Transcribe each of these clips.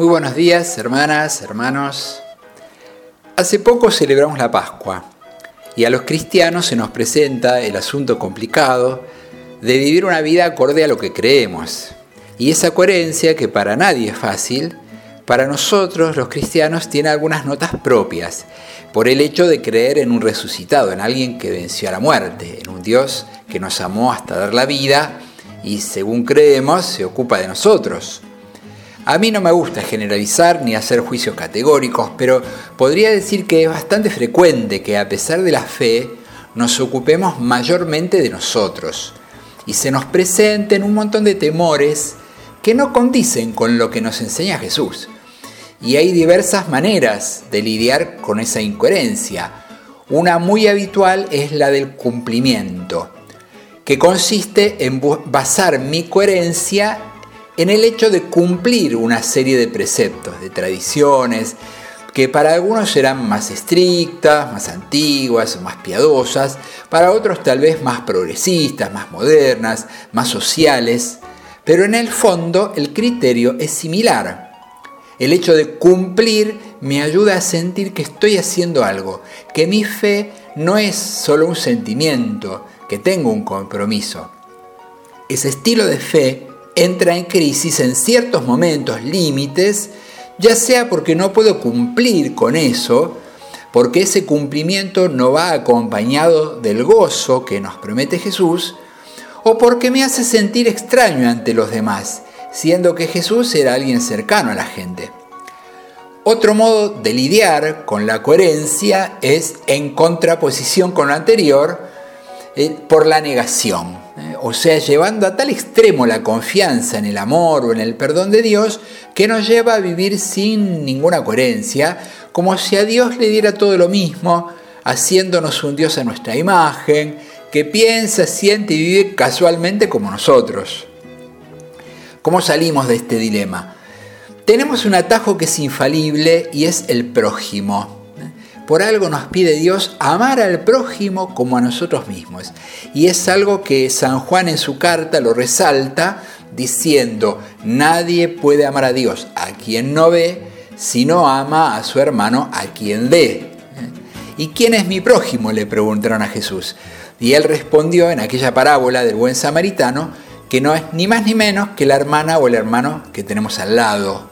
Muy buenos días, hermanas, hermanos. Hace poco celebramos la Pascua y a los cristianos se nos presenta el asunto complicado de vivir una vida acorde a lo que creemos. Y esa coherencia, que para nadie es fácil, para nosotros los cristianos tiene algunas notas propias, por el hecho de creer en un resucitado, en alguien que venció a la muerte, en un Dios que nos amó hasta dar la vida y según creemos se ocupa de nosotros. A mí no me gusta generalizar ni hacer juicios categóricos, pero podría decir que es bastante frecuente que a pesar de la fe nos ocupemos mayormente de nosotros y se nos presenten un montón de temores que no condicen con lo que nos enseña Jesús. Y hay diversas maneras de lidiar con esa incoherencia. Una muy habitual es la del cumplimiento, que consiste en basar mi coherencia en el hecho de cumplir una serie de preceptos, de tradiciones, que para algunos serán más estrictas, más antiguas, más piadosas, para otros tal vez más progresistas, más modernas, más sociales, pero en el fondo el criterio es similar. El hecho de cumplir me ayuda a sentir que estoy haciendo algo, que mi fe no es solo un sentimiento, que tengo un compromiso. Ese estilo de fe entra en crisis en ciertos momentos límites, ya sea porque no puedo cumplir con eso, porque ese cumplimiento no va acompañado del gozo que nos promete Jesús, o porque me hace sentir extraño ante los demás, siendo que Jesús era alguien cercano a la gente. Otro modo de lidiar con la coherencia es en contraposición con lo anterior, eh, por la negación. O sea, llevando a tal extremo la confianza en el amor o en el perdón de Dios que nos lleva a vivir sin ninguna coherencia, como si a Dios le diera todo lo mismo, haciéndonos un Dios a nuestra imagen, que piensa, siente y vive casualmente como nosotros. ¿Cómo salimos de este dilema? Tenemos un atajo que es infalible y es el prójimo. Por algo nos pide Dios amar al prójimo como a nosotros mismos. Y es algo que San Juan en su carta lo resalta diciendo, nadie puede amar a Dios a quien no ve, si no ama a su hermano a quien ve. ¿Y quién es mi prójimo? le preguntaron a Jesús. Y él respondió en aquella parábola del buen samaritano que no es ni más ni menos que la hermana o el hermano que tenemos al lado.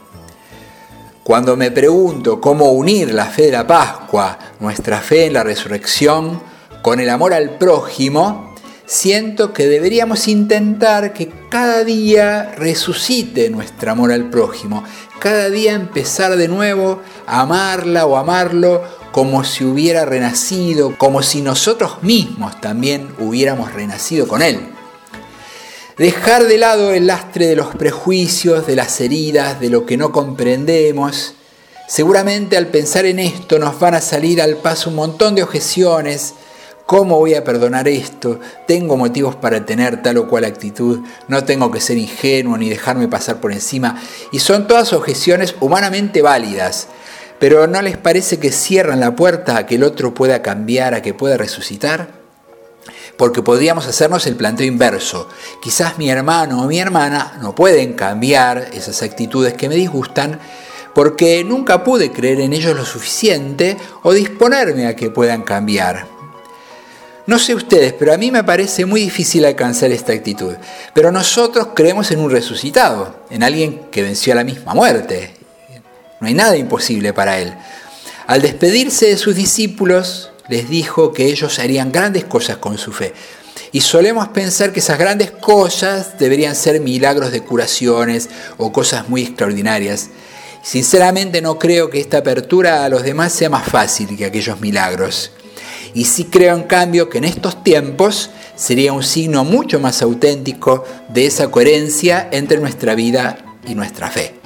Cuando me pregunto cómo unir la fe de la Pascua, nuestra fe en la resurrección, con el amor al prójimo, siento que deberíamos intentar que cada día resucite nuestro amor al prójimo, cada día empezar de nuevo a amarla o amarlo como si hubiera renacido, como si nosotros mismos también hubiéramos renacido con él. Dejar de lado el lastre de los prejuicios, de las heridas, de lo que no comprendemos. Seguramente al pensar en esto nos van a salir al paso un montón de objeciones. ¿Cómo voy a perdonar esto? Tengo motivos para tener tal o cual actitud. No tengo que ser ingenuo ni dejarme pasar por encima. Y son todas objeciones humanamente válidas. Pero ¿no les parece que cierran la puerta a que el otro pueda cambiar, a que pueda resucitar? Porque podríamos hacernos el planteo inverso. Quizás mi hermano o mi hermana no pueden cambiar esas actitudes que me disgustan porque nunca pude creer en ellos lo suficiente o disponerme a que puedan cambiar. No sé ustedes, pero a mí me parece muy difícil alcanzar esta actitud. Pero nosotros creemos en un resucitado, en alguien que venció a la misma muerte. No hay nada imposible para él. Al despedirse de sus discípulos, les dijo que ellos harían grandes cosas con su fe. Y solemos pensar que esas grandes cosas deberían ser milagros de curaciones o cosas muy extraordinarias. Sinceramente no creo que esta apertura a los demás sea más fácil que aquellos milagros. Y sí creo en cambio que en estos tiempos sería un signo mucho más auténtico de esa coherencia entre nuestra vida y nuestra fe.